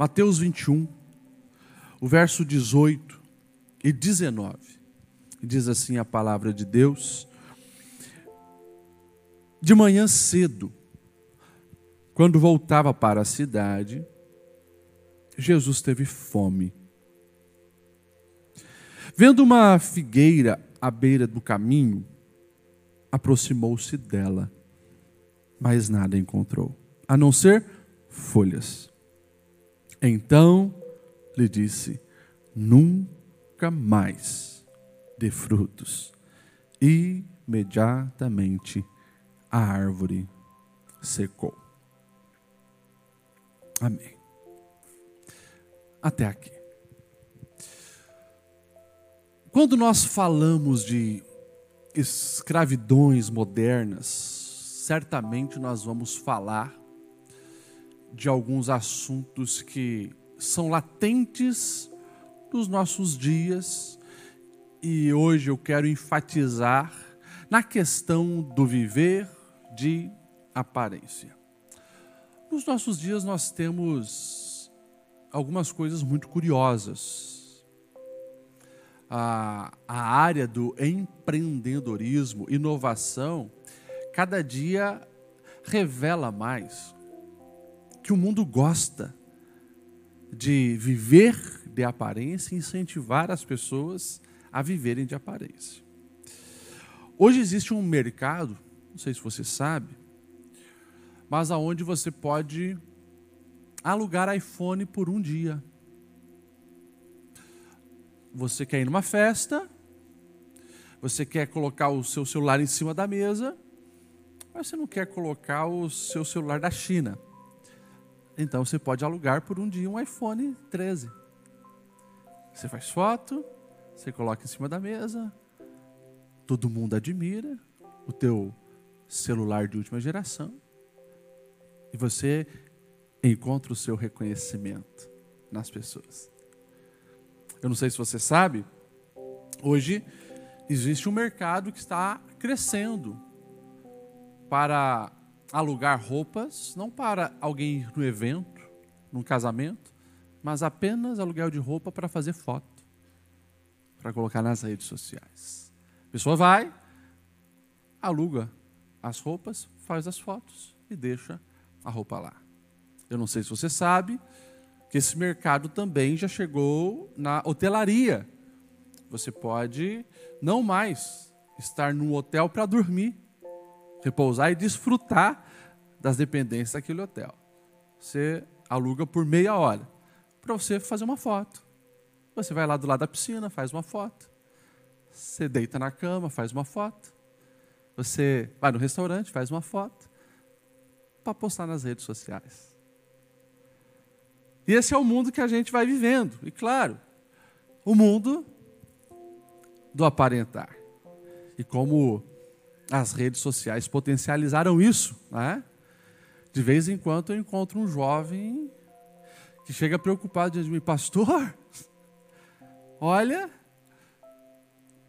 Mateus 21, o verso 18 e 19. Diz assim a palavra de Deus: De manhã cedo, quando voltava para a cidade, Jesus teve fome. Vendo uma figueira à beira do caminho, aproximou-se dela, mas nada encontrou, a não ser folhas. Então lhe disse: Nunca mais dê frutos. Imediatamente a árvore secou. Amém. Até aqui. Quando nós falamos de escravidões modernas, certamente nós vamos falar de alguns assuntos que são latentes nos nossos dias e hoje eu quero enfatizar na questão do viver de aparência. Nos nossos dias nós temos algumas coisas muito curiosas. A, a área do empreendedorismo, inovação, cada dia revela mais que o mundo gosta de viver de aparência e incentivar as pessoas a viverem de aparência. Hoje existe um mercado, não sei se você sabe, mas aonde você pode alugar iPhone por um dia. Você quer ir numa festa, você quer colocar o seu celular em cima da mesa, mas você não quer colocar o seu celular da China. Então você pode alugar por um dia um iPhone 13. Você faz foto, você coloca em cima da mesa, todo mundo admira o teu celular de última geração e você encontra o seu reconhecimento nas pessoas. Eu não sei se você sabe, hoje existe um mercado que está crescendo para alugar roupas, não para alguém ir no evento, num casamento, mas apenas aluguel de roupa para fazer foto, para colocar nas redes sociais. A pessoa vai, aluga as roupas, faz as fotos e deixa a roupa lá. Eu não sei se você sabe que esse mercado também já chegou na hotelaria. Você pode não mais estar num hotel para dormir repousar e desfrutar das dependências daquele hotel. Você aluga por meia hora para você fazer uma foto. Você vai lá do lado da piscina, faz uma foto. Você deita na cama, faz uma foto. Você vai no restaurante, faz uma foto para postar nas redes sociais. E esse é o mundo que a gente vai vivendo. E claro, o mundo do aparentar. E como as redes sociais potencializaram isso. Né? De vez em quando eu encontro um jovem que chega preocupado diante de mim, pastor, olha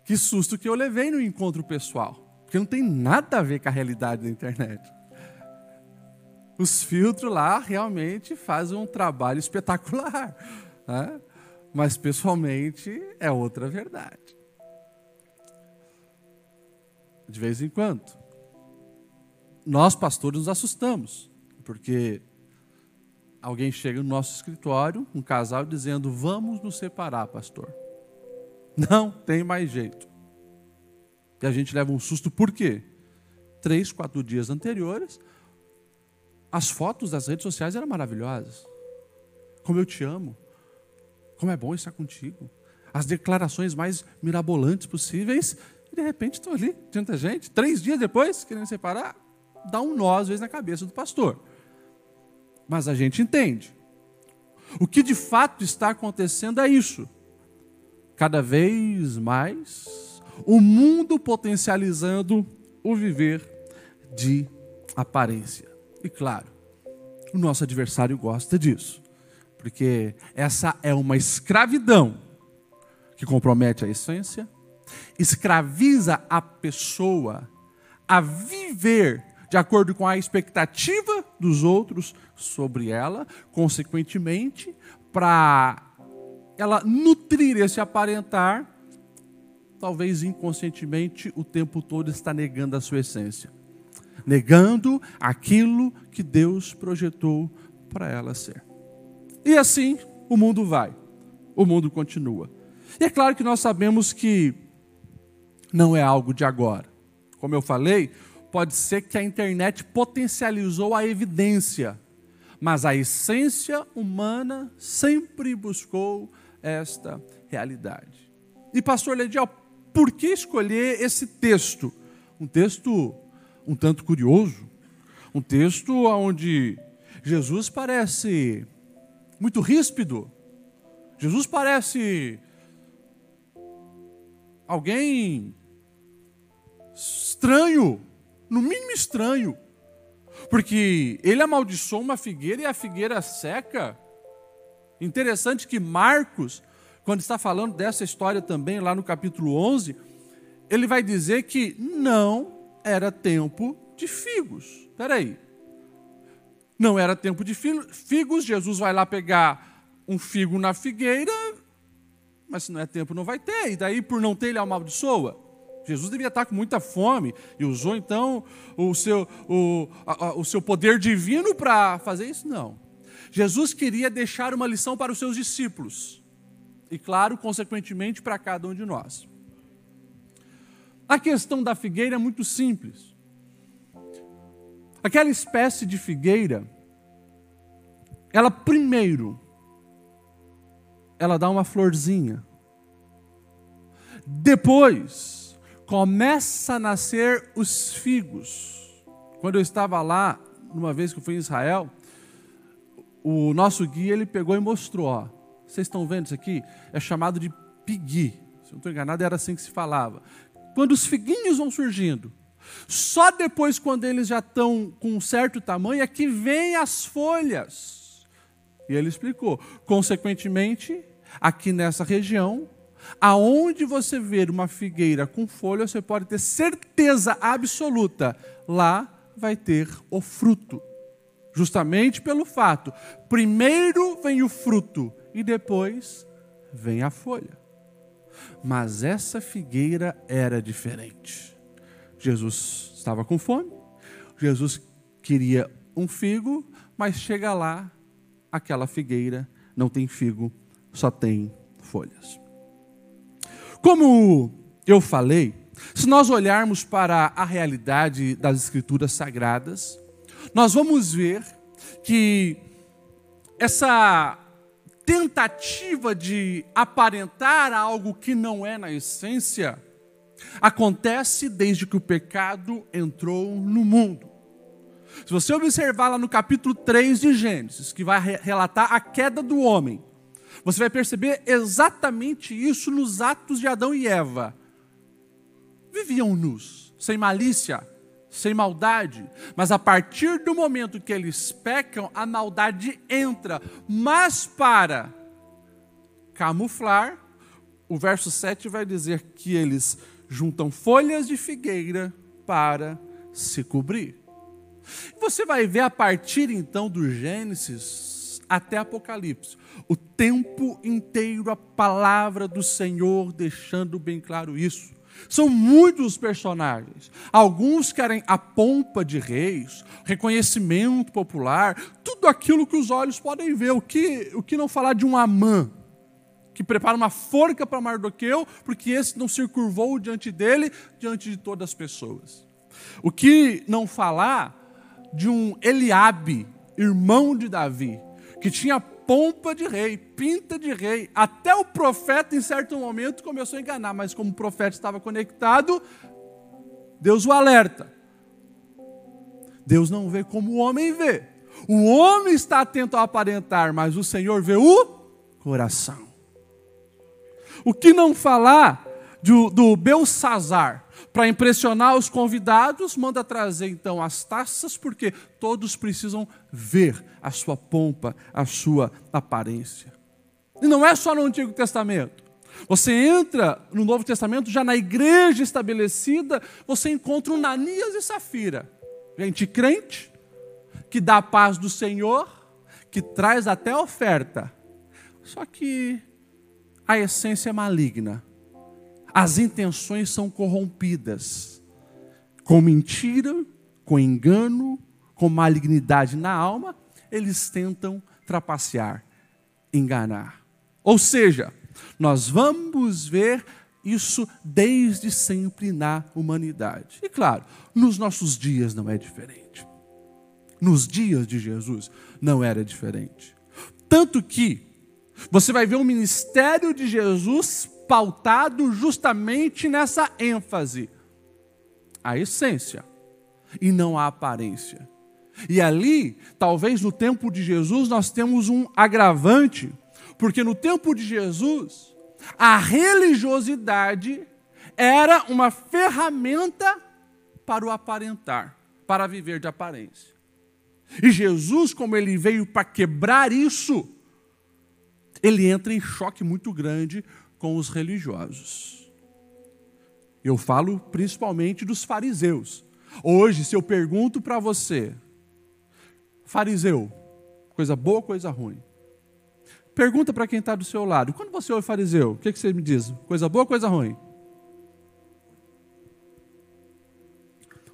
que susto que eu levei no encontro pessoal, porque não tem nada a ver com a realidade da internet. Os filtros lá realmente fazem um trabalho espetacular, né? mas pessoalmente é outra verdade de vez em quando. Nós, pastores, nos assustamos, porque alguém chega no nosso escritório, um casal, dizendo: Vamos nos separar, pastor. Não tem mais jeito. E a gente leva um susto, por quê? Três, quatro dias anteriores, as fotos das redes sociais eram maravilhosas. Como eu te amo. Como é bom estar contigo. As declarações mais mirabolantes possíveis e de repente estou ali, diante da gente, três dias depois, querendo separar, dá um nó às vezes na cabeça do pastor. Mas a gente entende. O que de fato está acontecendo é isso. Cada vez mais, o mundo potencializando o viver de aparência. E claro, o nosso adversário gosta disso, porque essa é uma escravidão que compromete a essência, escraviza a pessoa a viver de acordo com a expectativa dos outros sobre ela, consequentemente, para ela nutrir esse aparentar, talvez inconscientemente o tempo todo está negando a sua essência, negando aquilo que Deus projetou para ela ser. E assim o mundo vai, o mundo continua. E é claro que nós sabemos que não é algo de agora. Como eu falei, pode ser que a internet potencializou a evidência, mas a essência humana sempre buscou esta realidade. E pastor Ledial, por que escolher esse texto? Um texto um tanto curioso, um texto onde Jesus parece muito ríspido. Jesus parece alguém estranho, no mínimo estranho, porque ele amaldiçoou uma figueira e a figueira seca. Interessante que Marcos, quando está falando dessa história também, lá no capítulo 11, ele vai dizer que não era tempo de figos. Espera aí. Não era tempo de figos, Jesus vai lá pegar um figo na figueira, mas se não é tempo, não vai ter. E daí, por não ter, ele amaldiçoa. Jesus devia estar com muita fome e usou então o seu, o, a, o seu poder divino para fazer isso? Não. Jesus queria deixar uma lição para os seus discípulos e, claro, consequentemente, para cada um de nós. A questão da figueira é muito simples. Aquela espécie de figueira, ela primeiro, ela dá uma florzinha. Depois, começa a nascer os figos. Quando eu estava lá, uma vez que eu fui em Israel, o nosso guia ele pegou e mostrou, ó, vocês estão vendo isso aqui? É chamado de pigui. Se eu não estou enganado, era assim que se falava. Quando os figuinhos vão surgindo, só depois, quando eles já estão com um certo tamanho, é que vêm as folhas. E ele explicou. Consequentemente, aqui nessa região, Aonde você ver uma figueira com folha, você pode ter certeza absoluta, lá vai ter o fruto. Justamente pelo fato, primeiro vem o fruto e depois vem a folha. Mas essa figueira era diferente. Jesus estava com fome, Jesus queria um figo, mas chega lá, aquela figueira não tem figo, só tem folhas. Como eu falei, se nós olharmos para a realidade das Escrituras Sagradas, nós vamos ver que essa tentativa de aparentar algo que não é na essência acontece desde que o pecado entrou no mundo. Se você observar lá no capítulo 3 de Gênesis, que vai relatar a queda do homem, você vai perceber exatamente isso nos atos de Adão e Eva. Viviam nus, sem malícia, sem maldade, mas a partir do momento que eles pecam, a maldade entra, mas para camuflar, o verso 7 vai dizer que eles juntam folhas de figueira para se cobrir. Você vai ver a partir então do Gênesis até Apocalipse o tempo inteiro a palavra do Senhor deixando bem claro isso. São muitos personagens. Alguns querem a pompa de reis, reconhecimento popular, tudo aquilo que os olhos podem ver. O que, o que não falar de um Amã, que prepara uma forca para Mardoqueu, porque esse não se curvou diante dele, diante de todas as pessoas. O que não falar de um Eliabe, irmão de Davi, que tinha pompa de rei, pinta de rei. Até o profeta, em certo momento, começou a enganar, mas como o profeta estava conectado, Deus o alerta. Deus não vê como o homem vê. O homem está atento a aparentar, mas o Senhor vê o coração. O que não falar do, do Belsazar, para impressionar os convidados, manda trazer então as taças, porque todos precisam ver a sua pompa, a sua aparência. E não é só no Antigo Testamento. Você entra no Novo Testamento, já na igreja estabelecida, você encontra um Nanias e Safira. gente crente, que dá a paz do Senhor, que traz até oferta. Só que a essência é maligna. As intenções são corrompidas. Com mentira, com engano, com malignidade na alma, eles tentam trapacear, enganar. Ou seja, nós vamos ver isso desde sempre na humanidade. E claro, nos nossos dias não é diferente. Nos dias de Jesus não era diferente. Tanto que você vai ver o ministério de Jesus pautado justamente nessa ênfase. A essência e não a aparência. E ali, talvez no tempo de Jesus, nós temos um agravante, porque no tempo de Jesus, a religiosidade era uma ferramenta para o aparentar, para viver de aparência. E Jesus, como ele veio para quebrar isso, ele entra em choque muito grande com os religiosos. Eu falo principalmente dos fariseus. Hoje, se eu pergunto para você, fariseu, coisa boa coisa ruim? Pergunta para quem está do seu lado. Quando você ouve fariseu, o que, que você me diz? Coisa boa ou coisa ruim?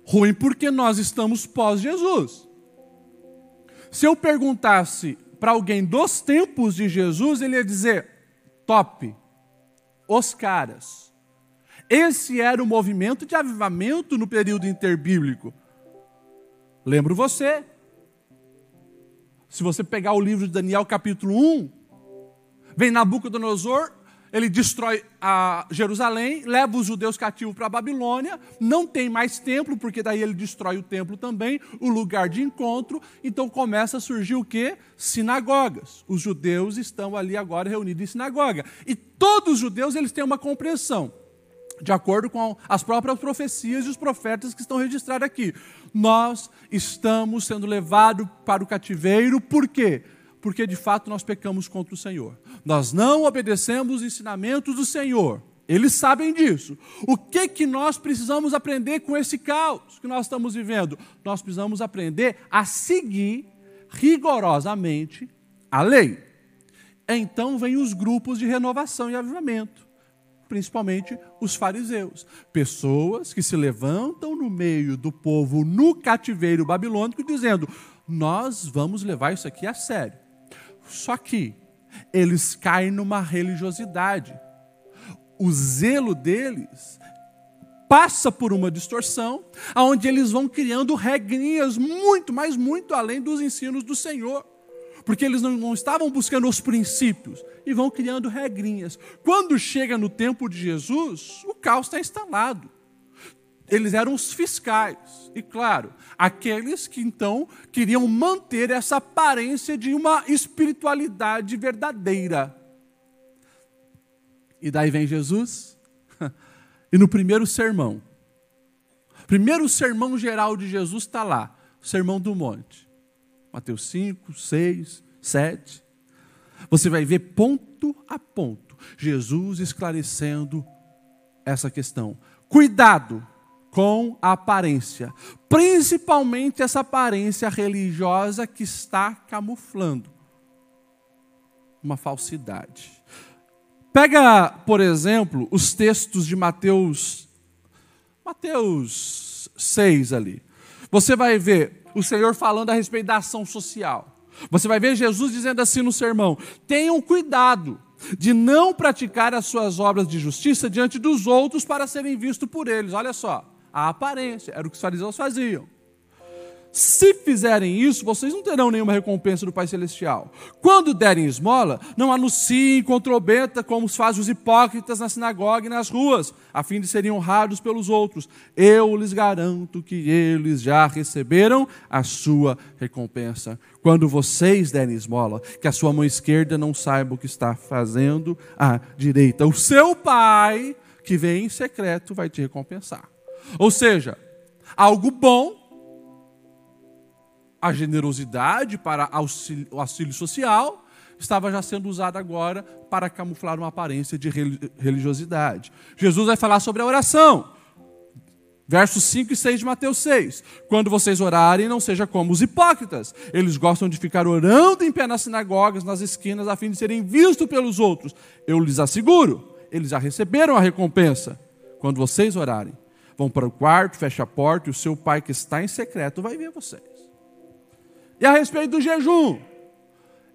Ruim porque nós estamos pós-Jesus. Se eu perguntasse para alguém dos tempos de Jesus, ele ia dizer: top, os caras. Esse era o movimento de avivamento no período interbíblico. Lembro você. Se você pegar o livro de Daniel, capítulo 1, vem Nabucodonosor, ele destrói Jerusalém, leva os judeus cativos para a Babilônia, não tem mais templo, porque daí ele destrói o templo também, o lugar de encontro, então começa a surgir o que? Sinagogas. Os judeus estão ali agora reunidos em sinagoga. E todos os judeus eles têm uma compreensão, de acordo com as próprias profecias e os profetas que estão registrados aqui. Nós estamos sendo levados para o cativeiro, por quê? Porque de fato nós pecamos contra o Senhor. Nós não obedecemos os ensinamentos do Senhor. Eles sabem disso. O que que nós precisamos aprender com esse caos que nós estamos vivendo? Nós precisamos aprender a seguir rigorosamente a lei. Então vem os grupos de renovação e avivamento, principalmente os fariseus, pessoas que se levantam no meio do povo no cativeiro babilônico dizendo: "Nós vamos levar isso aqui a sério. Só que eles caem numa religiosidade. O zelo deles passa por uma distorção, onde eles vão criando regrinhas muito, mas muito além dos ensinos do Senhor. Porque eles não, não estavam buscando os princípios e vão criando regrinhas. Quando chega no tempo de Jesus, o caos está instalado. Eles eram os fiscais. E claro, aqueles que então queriam manter essa aparência de uma espiritualidade verdadeira. E daí vem Jesus, e no primeiro sermão, primeiro sermão geral de Jesus está lá, o sermão do monte. Mateus 5, 6, 7. Você vai ver ponto a ponto Jesus esclarecendo essa questão. Cuidado com a aparência, principalmente essa aparência religiosa que está camuflando uma falsidade. Pega, por exemplo, os textos de Mateus Mateus 6 ali. Você vai ver o Senhor falando a respeito da ação social. Você vai ver Jesus dizendo assim no sermão: "Tenham cuidado de não praticar as suas obras de justiça diante dos outros para serem vistos por eles". Olha só a aparência. Era o que os fariseus faziam. Se fizerem isso, vocês não terão nenhuma recompensa do Pai Celestial. Quando derem esmola, não anunciem com trombeta como fazem os hipócritas na sinagoga e nas ruas, a fim de serem honrados pelos outros. Eu lhes garanto que eles já receberam a sua recompensa. Quando vocês derem esmola, que a sua mão esquerda não saiba o que está fazendo a direita. O seu Pai, que vem em secreto, vai te recompensar. Ou seja, algo bom, a generosidade para auxílio, o auxílio social, estava já sendo usada agora para camuflar uma aparência de religiosidade. Jesus vai falar sobre a oração. Versos 5 e 6 de Mateus 6. Quando vocês orarem, não seja como os hipócritas. Eles gostam de ficar orando em pé nas sinagogas, nas esquinas, a fim de serem vistos pelos outros. Eu lhes asseguro, eles já receberam a recompensa. Quando vocês orarem, vão para o quarto, fecha a porta e o seu pai que está em secreto vai ver vocês. E a respeito do jejum,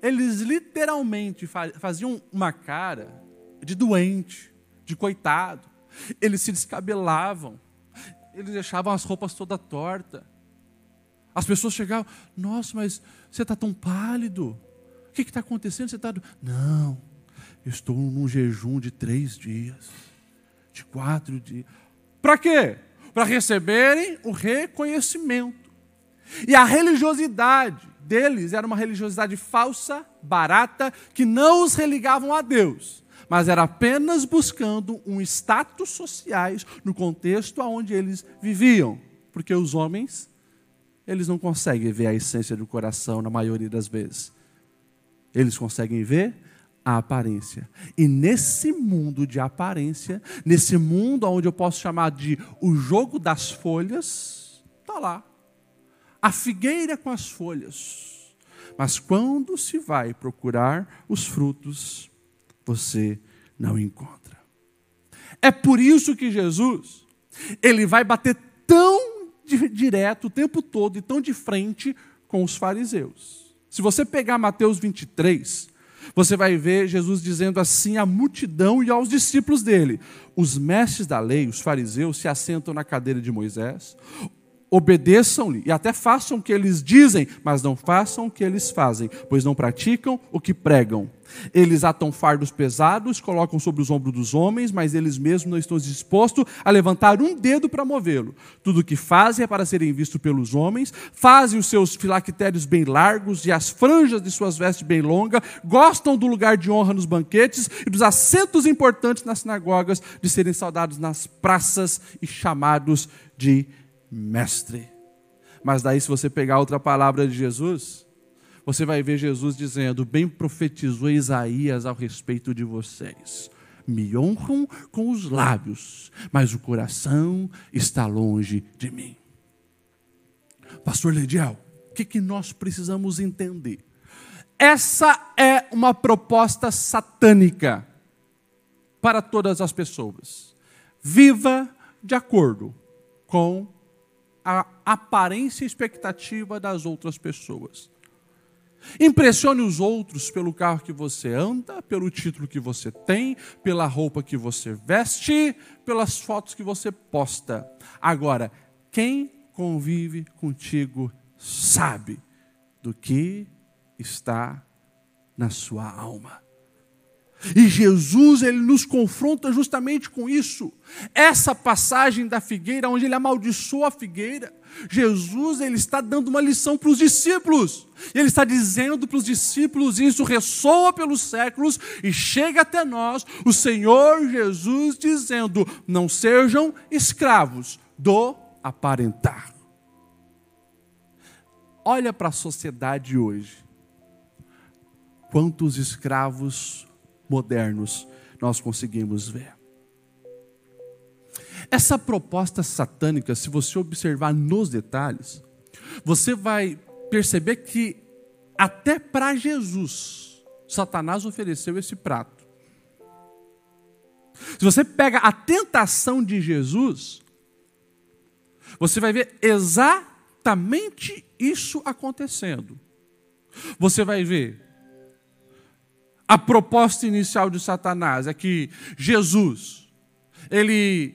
eles literalmente faziam uma cara de doente, de coitado. Eles se descabelavam eles deixavam as roupas toda torta. As pessoas chegavam, nossa, mas você está tão pálido. O que está acontecendo? Você está. Não, estou num jejum de três dias, de quatro dias. Para quê? Para receberem o reconhecimento. E a religiosidade deles era uma religiosidade falsa, barata, que não os religavam a Deus mas era apenas buscando um status sociais no contexto onde eles viviam, porque os homens eles não conseguem ver a essência do coração na maioria das vezes. Eles conseguem ver a aparência. E nesse mundo de aparência, nesse mundo onde eu posso chamar de o jogo das folhas, está lá. A figueira com as folhas. Mas quando se vai procurar os frutos, você não encontra. É por isso que Jesus, ele vai bater tão direto o tempo todo e tão de frente com os fariseus. Se você pegar Mateus 23, você vai ver Jesus dizendo assim à multidão e aos discípulos dele: Os mestres da lei, os fariseus, se assentam na cadeira de Moisés, obedeçam-lhe e até façam o que eles dizem, mas não façam o que eles fazem, pois não praticam o que pregam. Eles atam fardos pesados, colocam sobre os ombros dos homens, mas eles mesmos não estão dispostos a levantar um dedo para movê-lo. Tudo o que fazem é para serem vistos pelos homens, fazem os seus filactérios bem largos e as franjas de suas vestes bem longas, gostam do lugar de honra nos banquetes e dos assentos importantes nas sinagogas, de serem saudados nas praças e chamados de mestre. Mas daí, se você pegar outra palavra de Jesus, você vai ver Jesus dizendo: Bem profetizou Isaías ao respeito de vocês. Me honram com os lábios, mas o coração está longe de mim. Pastor Lediel, o que, que nós precisamos entender? Essa é uma proposta satânica para todas as pessoas. Viva de acordo com a aparência e expectativa das outras pessoas. Impressione os outros pelo carro que você anda, pelo título que você tem, pela roupa que você veste, pelas fotos que você posta. Agora, quem convive contigo sabe do que está na sua alma. E Jesus, ele nos confronta justamente com isso. Essa passagem da figueira, onde ele amaldiçoa a figueira, Jesus, ele está dando uma lição para os discípulos. Ele está dizendo para os discípulos, isso ressoa pelos séculos e chega até nós, o Senhor Jesus dizendo: não sejam escravos do aparentar. Olha para a sociedade hoje. Quantos escravos modernos nós conseguimos ver. Essa proposta satânica, se você observar nos detalhes, você vai perceber que até para Jesus, Satanás ofereceu esse prato. Se você pega a tentação de Jesus, você vai ver exatamente isso acontecendo. Você vai ver a proposta inicial de Satanás é que Jesus, ele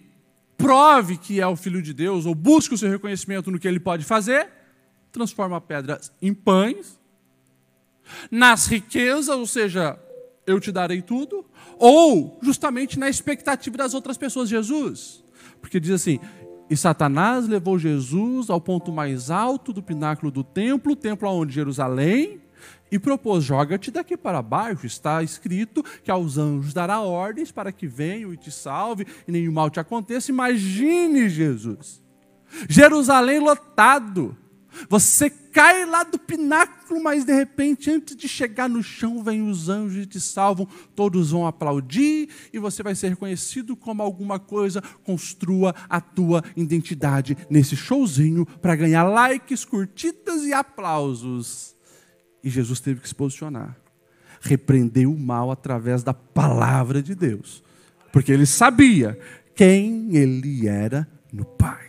prove que é o Filho de Deus, ou busque o seu reconhecimento no que ele pode fazer, transforma pedras em pães, nas riquezas, ou seja, eu te darei tudo, ou justamente na expectativa das outras pessoas, Jesus. Porque diz assim: e Satanás levou Jesus ao ponto mais alto do pináculo do templo, templo aonde Jerusalém, e propôs: joga-te daqui para baixo. Está escrito que aos anjos dará ordens para que venham e te salve e nenhum mal te aconteça. Imagine Jesus, Jerusalém lotado. Você cai lá do pináculo mas de repente, antes de chegar no chão, vem os anjos e te salvam, todos vão aplaudir e você vai ser reconhecido como alguma coisa. Construa a tua identidade nesse showzinho para ganhar likes, curtidas e aplausos. E Jesus teve que se posicionar. Repreendeu o mal através da palavra de Deus. Porque ele sabia quem ele era no Pai.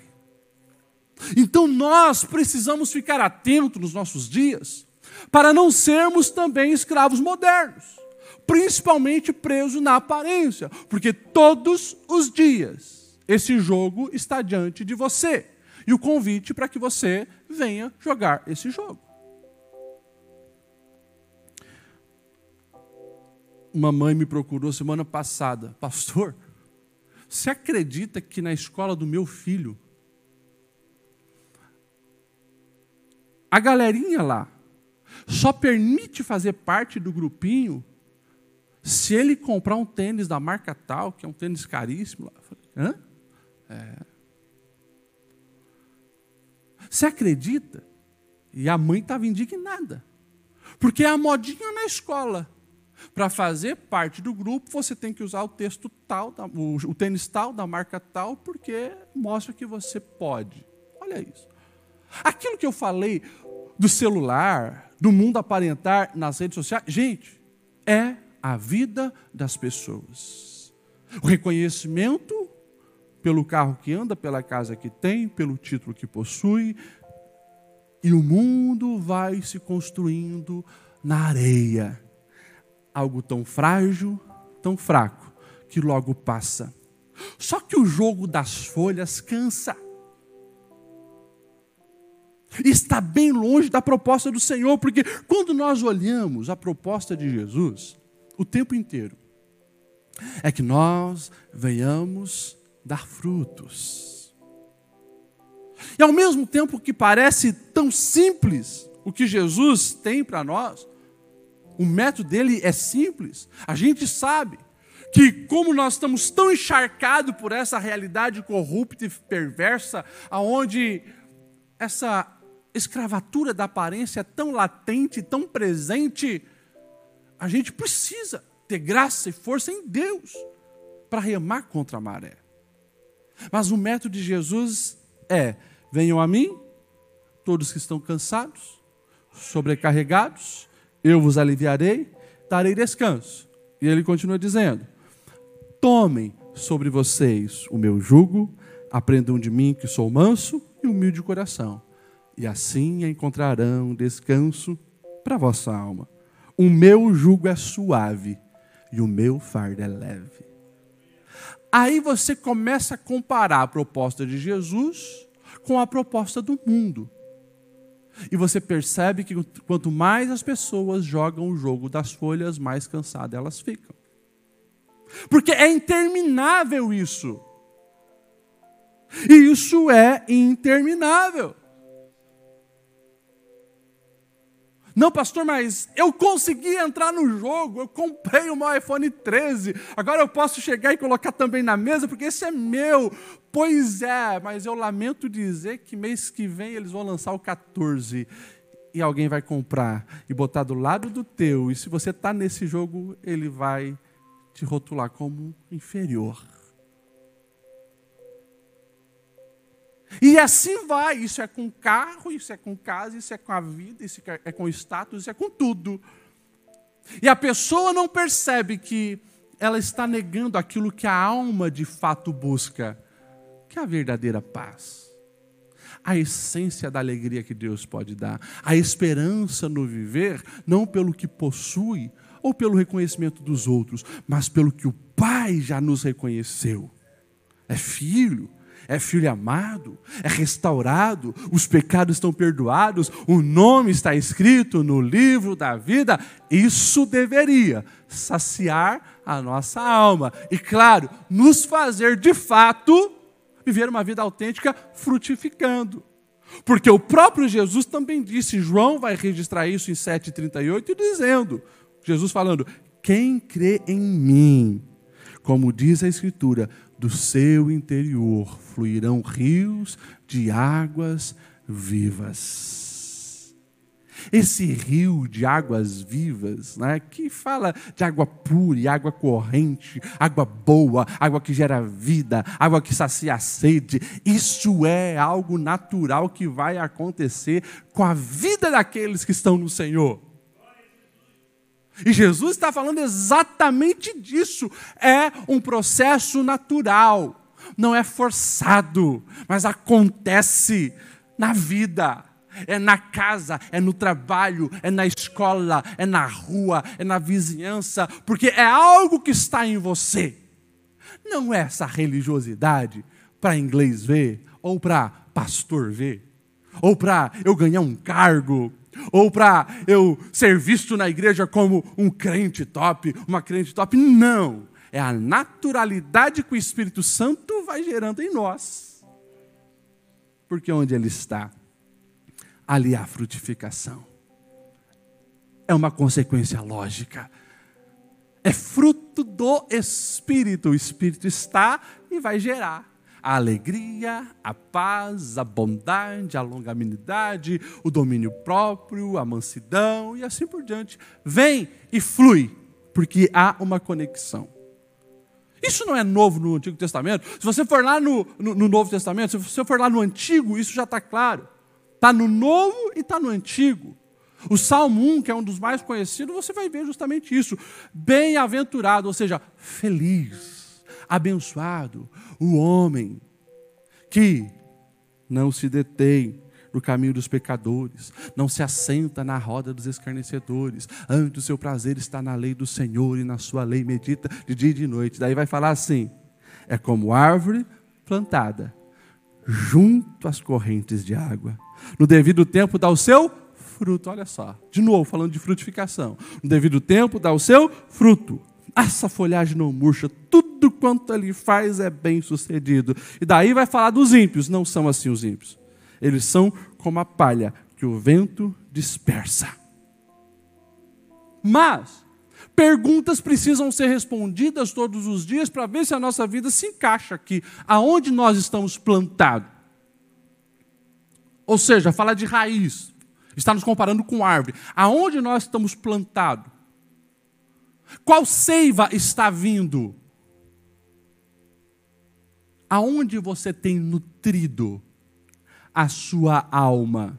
Então nós precisamos ficar atentos nos nossos dias para não sermos também escravos modernos, principalmente presos na aparência, porque todos os dias esse jogo está diante de você e o convite para que você venha jogar esse jogo. Uma mãe me procurou semana passada, pastor. Você acredita que na escola do meu filho A galerinha lá só permite fazer parte do grupinho se ele comprar um tênis da marca tal, que é um tênis caríssimo. Hã? É. Você acredita? E a mãe estava indignada. Porque é a modinha na escola. Para fazer parte do grupo, você tem que usar o texto tal, o, tênis tal, da marca tal, porque mostra que você pode. Olha isso. Aquilo que eu falei do celular, do mundo aparentar nas redes sociais, gente, é a vida das pessoas. O reconhecimento pelo carro que anda, pela casa que tem, pelo título que possui, e o mundo vai se construindo na areia. Algo tão frágil, tão fraco, que logo passa. Só que o jogo das folhas cansa está bem longe da proposta do Senhor, porque quando nós olhamos a proposta de Jesus, o tempo inteiro, é que nós venhamos dar frutos. E ao mesmo tempo que parece tão simples o que Jesus tem para nós, o método dele é simples. A gente sabe que como nós estamos tão encharcados por essa realidade corrupta e perversa, aonde essa escravatura da aparência é tão latente, tão presente, a gente precisa ter graça e força em Deus para remar contra a maré. Mas o método de Jesus é: venham a mim, todos que estão cansados, sobrecarregados, eu vos aliviarei, darei descanso. E ele continua dizendo: tomem sobre vocês o meu jugo, aprendam de mim que sou manso e humilde de coração e assim encontrarão descanso para a vossa alma. O meu jugo é suave e o meu fardo é leve. Aí você começa a comparar a proposta de Jesus com a proposta do mundo. E você percebe que quanto mais as pessoas jogam o jogo das folhas, mais cansadas elas ficam. Porque é interminável isso. E isso é interminável. Não, pastor, mas eu consegui entrar no jogo, eu comprei o meu iPhone 13, agora eu posso chegar e colocar também na mesa, porque esse é meu. Pois é, mas eu lamento dizer que mês que vem eles vão lançar o 14 e alguém vai comprar e botar do lado do teu, e se você está nesse jogo, ele vai te rotular como inferior. E assim vai. Isso é com carro, isso é com casa, isso é com a vida, isso é com status, isso é com tudo. E a pessoa não percebe que ela está negando aquilo que a alma de fato busca, que é a verdadeira paz. A essência da alegria que Deus pode dar, a esperança no viver, não pelo que possui ou pelo reconhecimento dos outros, mas pelo que o Pai já nos reconheceu. É filho, é filho amado, é restaurado, os pecados estão perdoados, o nome está escrito no livro da vida. Isso deveria saciar a nossa alma e, claro, nos fazer de fato viver uma vida autêntica frutificando. Porque o próprio Jesus também disse, João vai registrar isso em 7,38, dizendo, Jesus falando, quem crê em mim, como diz a Escritura, do seu interior fluirão rios de águas vivas. esse rio de águas vivas, né, que fala de água pura, água corrente, água boa, água que gera vida, água que sacia a sede, isso é algo natural que vai acontecer com a vida daqueles que estão no Senhor. E Jesus está falando exatamente disso. É um processo natural, não é forçado, mas acontece na vida. É na casa, é no trabalho, é na escola, é na rua, é na vizinhança, porque é algo que está em você. Não é essa religiosidade para inglês ver, ou para pastor ver, ou para eu ganhar um cargo, ou para eu ser visto na igreja como um crente top, uma crente top. Não. É a naturalidade que o Espírito Santo vai gerando em nós. Porque onde ele está, ali há frutificação. É uma consequência lógica. É fruto do Espírito. O Espírito está e vai gerar a alegria, a paz, a bondade, a longanimidade, o domínio próprio, a mansidão e assim por diante. Vem e flui, porque há uma conexão. Isso não é novo no Antigo Testamento. Se você for lá no, no, no Novo Testamento, se você for lá no Antigo, isso já está claro. Está no Novo e está no Antigo. O Salmo 1, que é um dos mais conhecidos, você vai ver justamente isso. Bem-aventurado, ou seja, feliz Abençoado o homem que não se detém no caminho dos pecadores, não se assenta na roda dos escarnecedores, antes o seu prazer está na lei do Senhor e na sua lei medita de dia e de noite. Daí vai falar assim: é como árvore plantada junto às correntes de água. No devido tempo dá o seu fruto, olha só. De novo, falando de frutificação. No devido tempo dá o seu fruto essa folhagem não murcha, tudo quanto ele faz é bem sucedido. E daí vai falar dos ímpios, não são assim os ímpios. Eles são como a palha que o vento dispersa. Mas, perguntas precisam ser respondidas todos os dias para ver se a nossa vida se encaixa aqui, aonde nós estamos plantados. Ou seja, falar de raiz, está nos comparando com árvore. Aonde nós estamos plantados? Qual seiva está vindo? Aonde você tem nutrido a sua alma?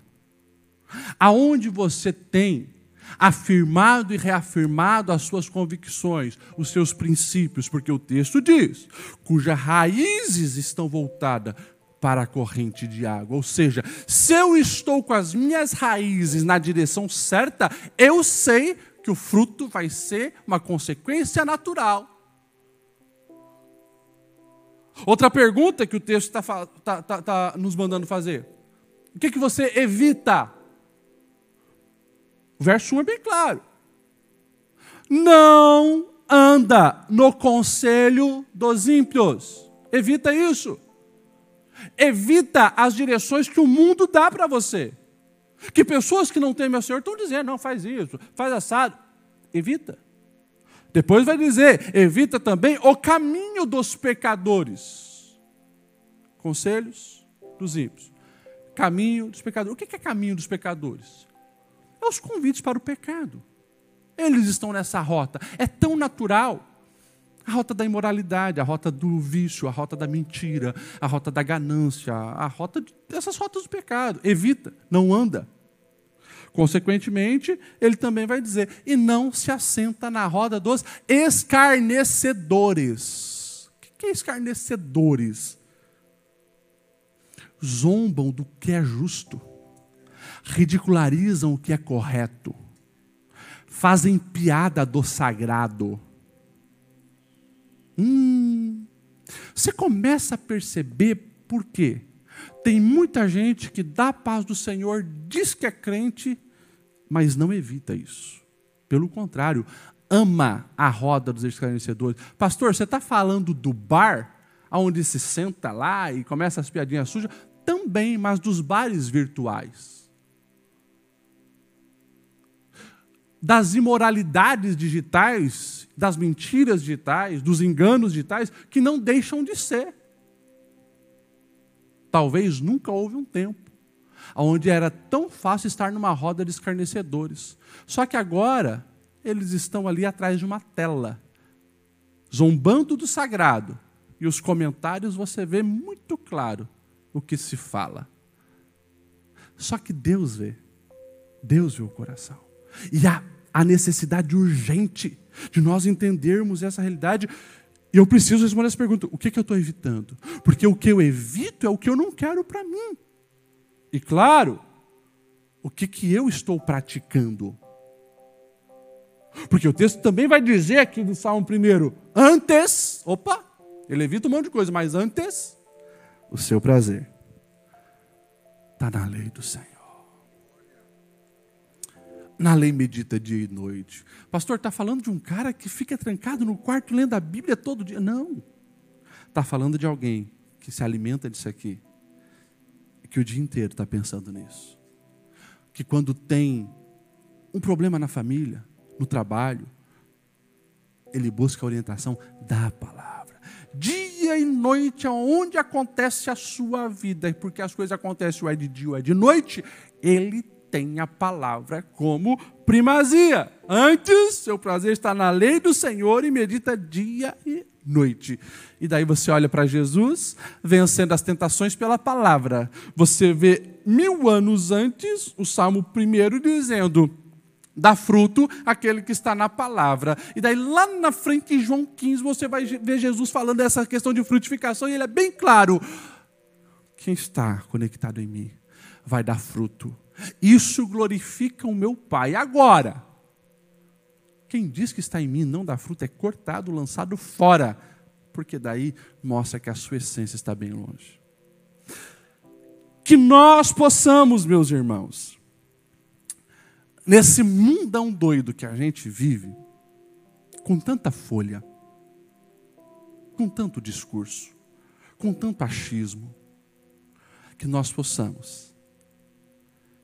Aonde você tem afirmado e reafirmado as suas convicções, os seus princípios, porque o texto diz: cujas raízes estão voltadas para a corrente de água. Ou seja, se eu estou com as minhas raízes na direção certa, eu sei que o fruto vai ser uma consequência natural. Outra pergunta que o texto está tá, tá, tá nos mandando fazer: o que, que você evita? O verso 1 é bem claro. Não anda no conselho dos ímpios. Evita isso. Evita as direções que o mundo dá para você. Que pessoas que não temem ao Senhor estão dizendo, não, faz isso, faz assado. Evita. Depois vai dizer, evita também o caminho dos pecadores. Conselhos dos ímpios. Caminho dos pecadores. O que é caminho dos pecadores? É os convites para o pecado. Eles estão nessa rota. É tão natural. A rota da imoralidade, a rota do vício, a rota da mentira, a rota da ganância, a rota dessas rotas do pecado. Evita, não anda. Consequentemente, ele também vai dizer: e não se assenta na roda dos escarnecedores. O que é escarnecedores? Zombam do que é justo, ridicularizam o que é correto, fazem piada do sagrado Hum, você começa a perceber por quê? Tem muita gente que dá a paz do Senhor, diz que é crente, mas não evita isso. Pelo contrário, ama a roda dos esclarecedores. Pastor, você está falando do bar, onde se senta lá e começa as piadinhas sujas? Também, mas dos bares virtuais. das imoralidades digitais, das mentiras digitais, dos enganos digitais, que não deixam de ser. Talvez nunca houve um tempo onde era tão fácil estar numa roda de escarnecedores. Só que agora eles estão ali atrás de uma tela, zombando do sagrado. E os comentários você vê muito claro o que se fala. Só que Deus vê. Deus vê o coração. E há a necessidade urgente de nós entendermos essa realidade. E eu preciso responder essa pergunta: o que, que eu estou evitando? Porque o que eu evito é o que eu não quero para mim. E claro, o que, que eu estou praticando? Porque o texto também vai dizer aqui no Salmo primeiro, antes, opa, ele evita um monte de coisa, mas antes, o seu prazer está na lei do Senhor. Na lei medita dia e noite. Pastor, está falando de um cara que fica trancado no quarto lendo a Bíblia todo dia. Não. Está falando de alguém que se alimenta disso aqui. Que o dia inteiro está pensando nisso. Que quando tem um problema na família, no trabalho, ele busca a orientação da palavra. Dia e noite, aonde acontece a sua vida, porque as coisas acontecem ou é de dia ou é de noite, ele tem a palavra como primazia. Antes, seu prazer está na lei do Senhor e medita dia e noite. E daí você olha para Jesus, vencendo as tentações pela palavra. Você vê mil anos antes o Salmo primeiro dizendo: dá fruto aquele que está na palavra. E daí lá na frente, em João 15, você vai ver Jesus falando dessa questão de frutificação e ele é bem claro. Quem está conectado em mim vai dar fruto isso glorifica o meu Pai. Agora, quem diz que está em mim não dá fruto é cortado, lançado fora, porque daí mostra que a sua essência está bem longe. Que nós possamos, meus irmãos, nesse mundão doido que a gente vive, com tanta folha, com tanto discurso, com tanto achismo, que nós possamos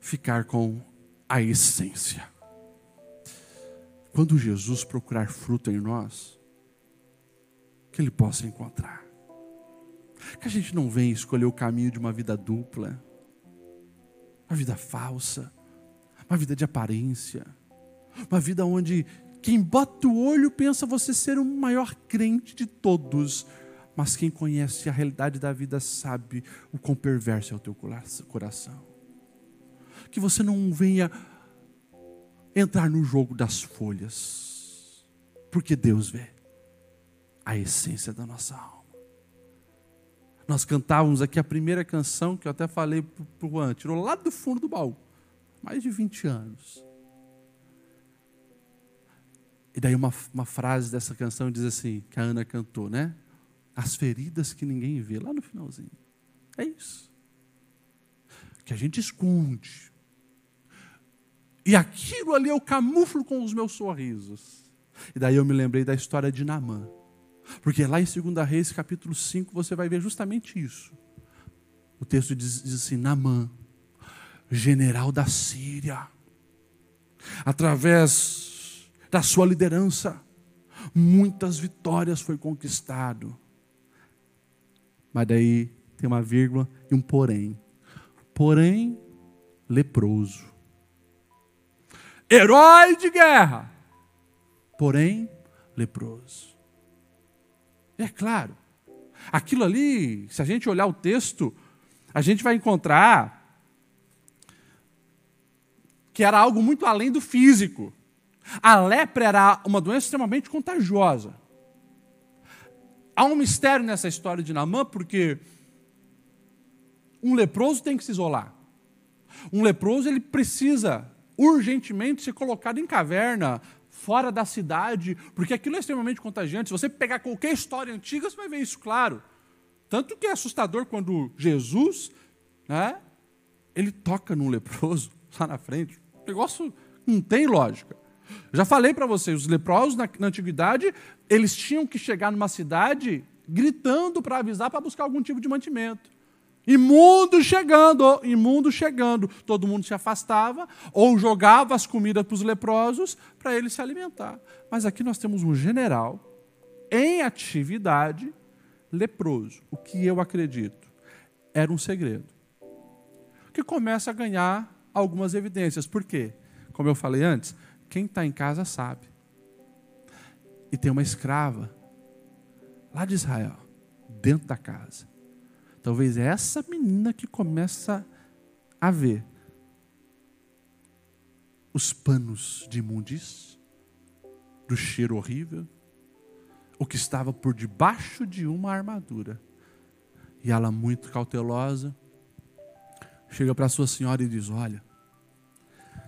ficar com a essência. Quando Jesus procurar fruto em nós, que Ele possa encontrar. Que a gente não venha escolher o caminho de uma vida dupla, uma vida falsa, uma vida de aparência, uma vida onde quem bota o olho pensa você ser o maior crente de todos, mas quem conhece a realidade da vida sabe o quão perverso é o teu coração que você não venha entrar no jogo das folhas, porque Deus vê a essência da nossa alma. Nós cantávamos aqui a primeira canção que eu até falei para o Juan, tirou lá do fundo do baú, mais de 20 anos. E daí uma, uma frase dessa canção diz assim, que a Ana cantou, né? As feridas que ninguém vê, lá no finalzinho. É isso. Que a gente esconde, e aquilo ali eu camuflo com os meus sorrisos. E daí eu me lembrei da história de Naamã. Porque lá em 2 Reis, capítulo 5, você vai ver justamente isso. O texto diz, diz assim: Naamã, general da Síria, através da sua liderança, muitas vitórias foi conquistado. Mas daí tem uma vírgula e um porém. Porém, leproso herói de guerra, porém leproso. É claro, aquilo ali, se a gente olhar o texto, a gente vai encontrar que era algo muito além do físico. A lepra era uma doença extremamente contagiosa. Há um mistério nessa história de Namã, porque um leproso tem que se isolar. Um leproso ele precisa urgentemente ser colocado em caverna, fora da cidade, porque aquilo é extremamente contagiante. Se você pegar qualquer história antiga, você vai ver isso claro. Tanto que é assustador quando Jesus, né, ele toca num leproso lá na frente. O negócio não tem lógica. Já falei para vocês, os leprosos na, na antiguidade, eles tinham que chegar numa cidade gritando para avisar para buscar algum tipo de mantimento. Imundo chegando, imundo chegando. Todo mundo se afastava ou jogava as comidas para os leprosos para eles se alimentar. Mas aqui nós temos um general em atividade leproso. O que eu acredito era um segredo. que começa a ganhar algumas evidências. Por quê? Como eu falei antes, quem está em casa sabe. E tem uma escrava lá de Israel, dentro da casa. Talvez é essa menina que começa a ver os panos de imundícia, do cheiro horrível, o que estava por debaixo de uma armadura. E ela, muito cautelosa, chega para sua senhora e diz: Olha,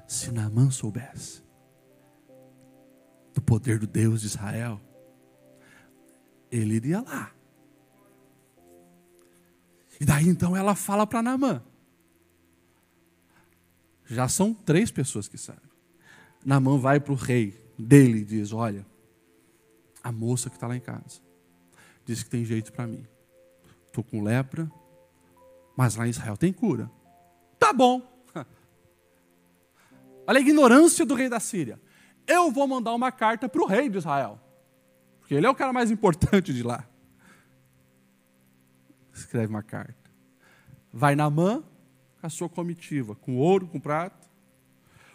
se Naamã soubesse do poder do Deus de Israel, ele iria lá. E daí então ela fala para Naamã. Já são três pessoas que sabem. Naamã vai para o rei dele e diz: Olha, a moça que está lá em casa disse que tem jeito para mim. Estou com lepra, mas lá em Israel tem cura. Tá bom. Olha a ignorância do rei da Síria. Eu vou mandar uma carta para o rei de Israel, porque ele é o cara mais importante de lá. Escreve uma carta. Vai na com a sua comitiva, com ouro, com prata.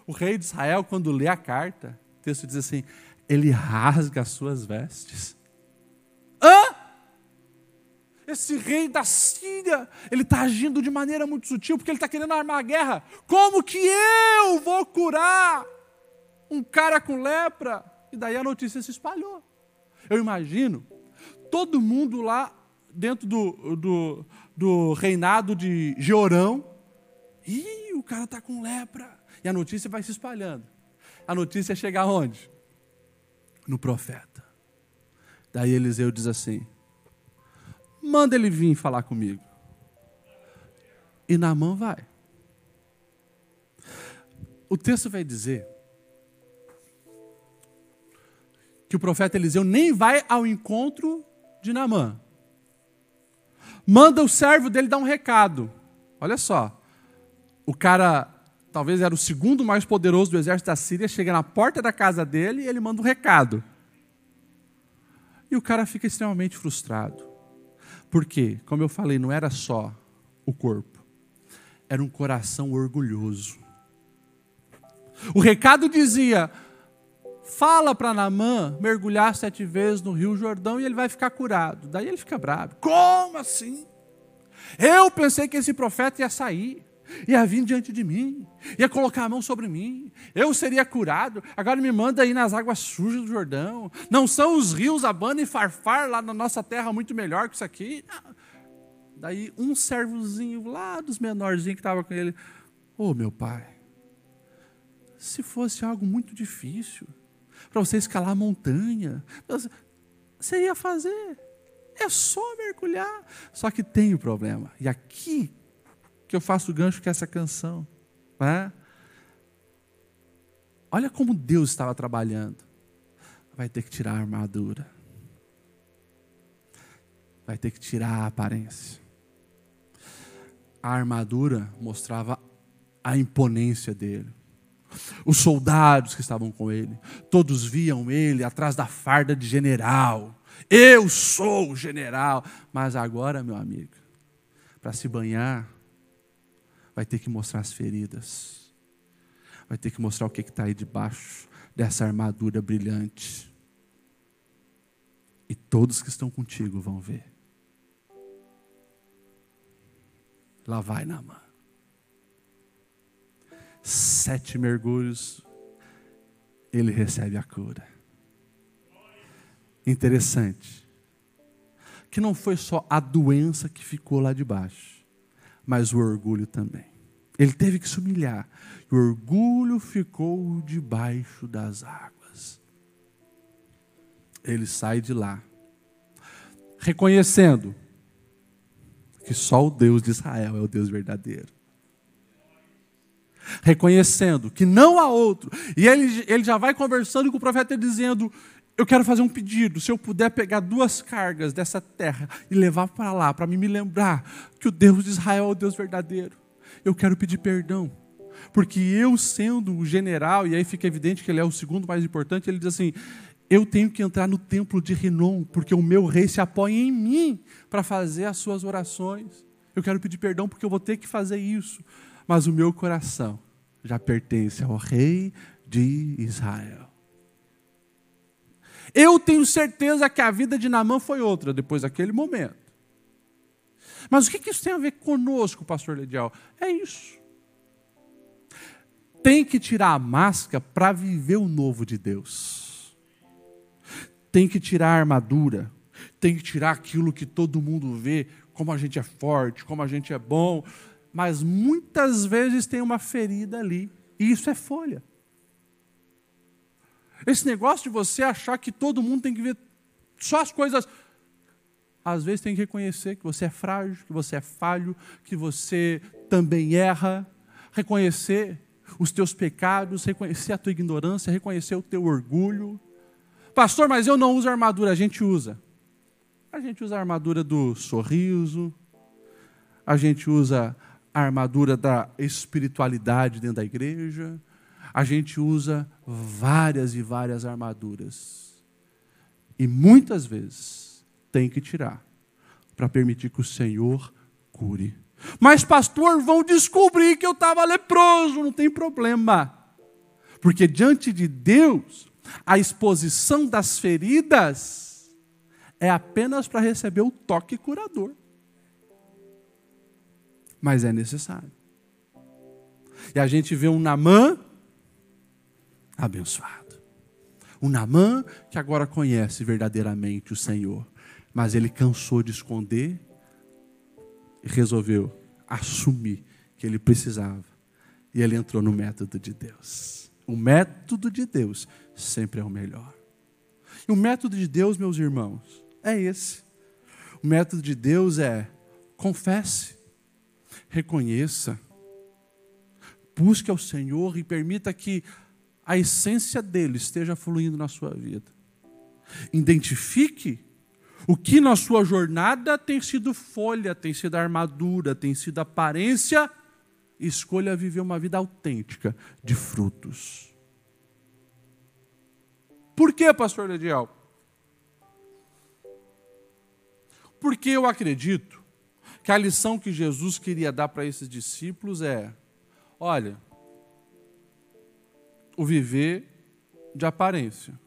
O rei de Israel, quando lê a carta, o texto diz assim: ele rasga as suas vestes. Hã? Esse rei da Síria, ele está agindo de maneira muito sutil, porque ele está querendo armar a guerra. Como que eu vou curar um cara com lepra? E daí a notícia se espalhou. Eu imagino todo mundo lá dentro do, do, do reinado de Georão. Ih, o cara está com lepra. E a notícia vai se espalhando. A notícia chega aonde? No profeta. Daí Eliseu diz assim: manda ele vir falar comigo. E Naamã vai. O texto vai dizer que o profeta Eliseu nem vai ao encontro de Naamã. Manda o servo dele dar um recado. Olha só. O cara, talvez era o segundo mais poderoso do exército da Síria, chega na porta da casa dele e ele manda um recado. E o cara fica extremamente frustrado. Porque, como eu falei, não era só o corpo, era um coração orgulhoso. O recado dizia: fala para Namã mergulhar sete vezes no Rio Jordão e ele vai ficar curado. Daí ele fica bravo. Como assim? Eu pensei que esse profeta ia sair, ia vir diante de mim, ia colocar a mão sobre mim, eu seria curado. Agora me manda ir nas águas sujas do Jordão. Não são os rios Abana e Farfar lá na nossa terra muito melhor que isso aqui? Daí um servozinho lá dos menorzinhos que estava com ele, ô oh, meu pai, se fosse algo muito difícil, para você escalar a montanha, você ia fazer. É só mergulhar. Só que tem o um problema. E aqui que eu faço o gancho com essa canção. Né? Olha como Deus estava trabalhando. Vai ter que tirar a armadura. Vai ter que tirar a aparência. A armadura mostrava a imponência dele. Os soldados que estavam com ele, todos viam ele atrás da farda de general. Eu sou o general. Mas agora, meu amigo, para se banhar, vai ter que mostrar as feridas, vai ter que mostrar o que está aí debaixo dessa armadura brilhante. E todos que estão contigo vão ver. Lá vai na mão sete mergulhos, ele recebe a cura. Interessante. Que não foi só a doença que ficou lá debaixo, mas o orgulho também. Ele teve que se humilhar. E o orgulho ficou debaixo das águas. Ele sai de lá, reconhecendo que só o Deus de Israel é o Deus verdadeiro reconhecendo que não há outro. E ele, ele já vai conversando com o profeta dizendo: Eu quero fazer um pedido. Se eu puder pegar duas cargas dessa terra e levar para lá, para me lembrar que o Deus de Israel é o Deus verdadeiro, eu quero pedir perdão. Porque eu, sendo o general, e aí fica evidente que ele é o segundo mais importante, ele diz assim: eu tenho que entrar no templo de Rinom, porque o meu rei se apoia em mim para fazer as suas orações. Eu quero pedir perdão porque eu vou ter que fazer isso. Mas o meu coração já pertence ao Rei de Israel. Eu tenho certeza que a vida de Namã foi outra depois daquele momento. Mas o que isso tem a ver conosco, pastor Ledial? É isso. Tem que tirar a máscara para viver o novo de Deus. Tem que tirar a armadura. Tem que tirar aquilo que todo mundo vê, como a gente é forte, como a gente é bom. Mas muitas vezes tem uma ferida ali. E isso é folha. Esse negócio de você achar que todo mundo tem que ver só as coisas. Às vezes tem que reconhecer que você é frágil, que você é falho, que você também erra. Reconhecer os teus pecados, reconhecer a tua ignorância, reconhecer o teu orgulho. Pastor, mas eu não uso armadura, a gente usa. A gente usa a armadura do sorriso, a gente usa a armadura da espiritualidade dentro da igreja, a gente usa várias e várias armaduras. E muitas vezes tem que tirar para permitir que o Senhor cure. Mas, pastor, vão descobrir que eu estava leproso, não tem problema. Porque diante de Deus, a exposição das feridas é apenas para receber o toque curador. Mas é necessário. E a gente vê um Namã abençoado. O Namã que agora conhece verdadeiramente o Senhor, mas ele cansou de esconder e resolveu assumir que ele precisava. E ele entrou no método de Deus. O método de Deus sempre é o melhor. E o método de Deus, meus irmãos, é esse. O método de Deus é confesse, reconheça, busque ao Senhor e permita que a essência dele esteja fluindo na sua vida. Identifique o que na sua jornada tem sido folha, tem sido armadura, tem sido aparência. Escolha viver uma vida autêntica de frutos. Por que, pastor Ledial? Porque eu acredito que a lição que Jesus queria dar para esses discípulos é: olha, o viver de aparência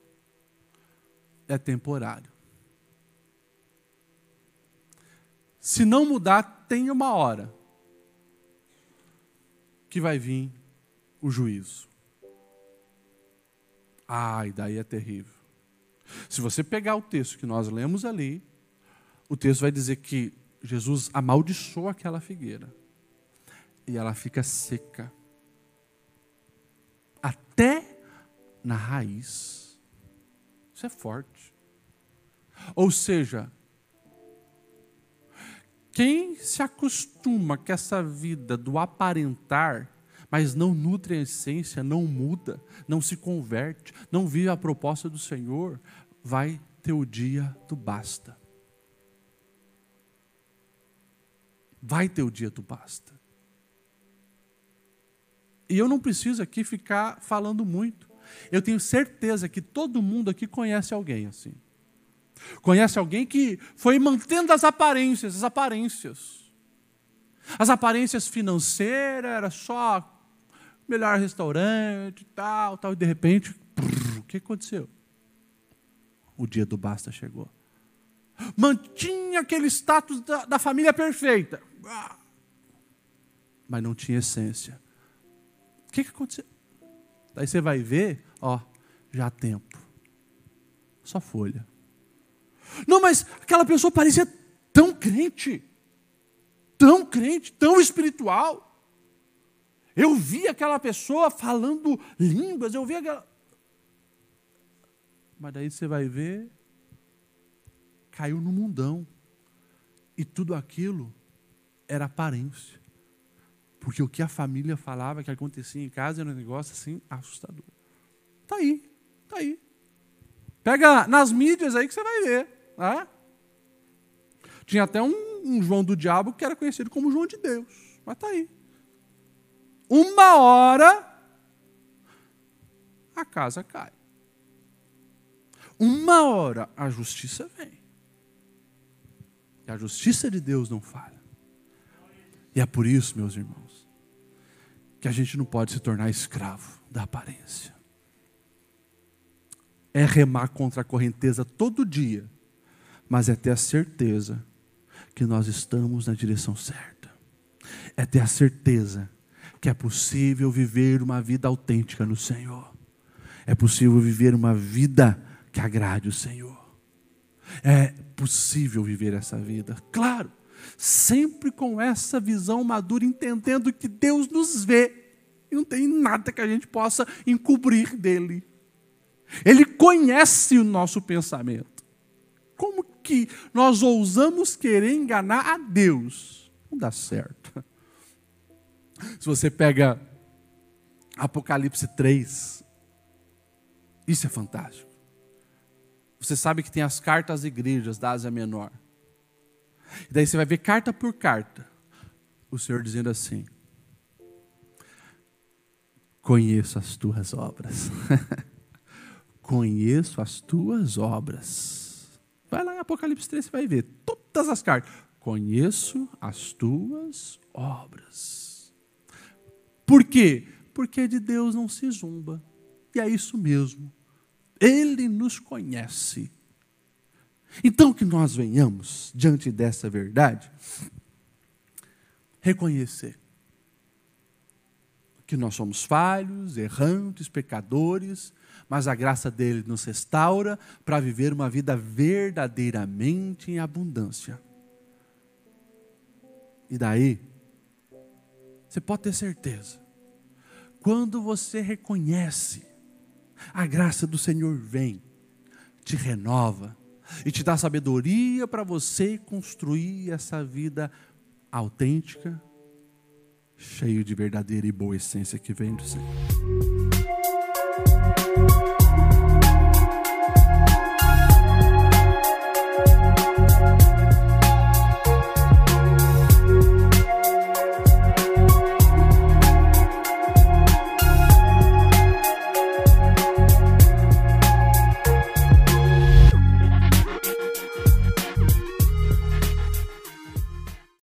é temporário. Se não mudar, tem uma hora que vai vir o juízo. Ai, daí é terrível. Se você pegar o texto que nós lemos ali, o texto vai dizer que Jesus amaldiçoou aquela figueira e ela fica seca até na raiz. Isso é forte. Ou seja, quem se acostuma com essa vida do aparentar, mas não nutre a essência, não muda, não se converte, não vive a proposta do Senhor, vai ter o dia do basta. Vai ter o dia do basta. E eu não preciso aqui ficar falando muito. Eu tenho certeza que todo mundo aqui conhece alguém assim. Conhece alguém que foi mantendo as aparências, as aparências. As aparências financeiras, era só melhor restaurante, tal, tal, e de repente, brrr, o que aconteceu? O dia do basta chegou. Mantinha aquele status da, da família perfeita, mas não tinha essência que, que aconteceu? Daí você vai ver, ó, já há tempo. Só folha. Não, mas aquela pessoa parecia tão crente, tão crente, tão espiritual. Eu vi aquela pessoa falando línguas, eu vi aquela. Mas daí você vai ver, caiu no mundão. E tudo aquilo era aparência. Porque o que a família falava que acontecia em casa era um negócio assim assustador. Tá aí, tá aí. Pega nas mídias aí que você vai ver. Né? Tinha até um, um João do Diabo que era conhecido como João de Deus. Mas tá aí. Uma hora a casa cai. Uma hora a justiça vem. E a justiça de Deus não falha. E é por isso, meus irmãos, que a gente não pode se tornar escravo da aparência. É remar contra a correnteza todo dia, mas é ter a certeza que nós estamos na direção certa. É ter a certeza que é possível viver uma vida autêntica no Senhor. É possível viver uma vida que agrade o Senhor. É possível viver essa vida, claro, sempre com essa visão madura, entendendo que Deus nos vê e não tem nada que a gente possa encobrir dele. Ele conhece o nosso pensamento. Como que nós ousamos querer enganar a Deus? Não dá certo. Se você pega Apocalipse 3, isso é fantástico. Você sabe que tem as cartas às igrejas da Ásia Menor. E daí você vai ver carta por carta. O Senhor dizendo assim: Conheço as tuas obras. Conheço as tuas obras. Vai lá em Apocalipse 3, você vai ver todas as cartas. Conheço as tuas obras. Por quê? Porque de Deus não se zumba. E é isso mesmo. Ele nos conhece. Então que nós venhamos, diante dessa verdade, reconhecer que nós somos falhos, errantes, pecadores, mas a graça dele nos restaura para viver uma vida verdadeiramente em abundância. E daí, você pode ter certeza, quando você reconhece, a graça do Senhor vem, te renova e te dá sabedoria para você construir essa vida autêntica, cheio de verdadeira e boa essência que vem do Senhor.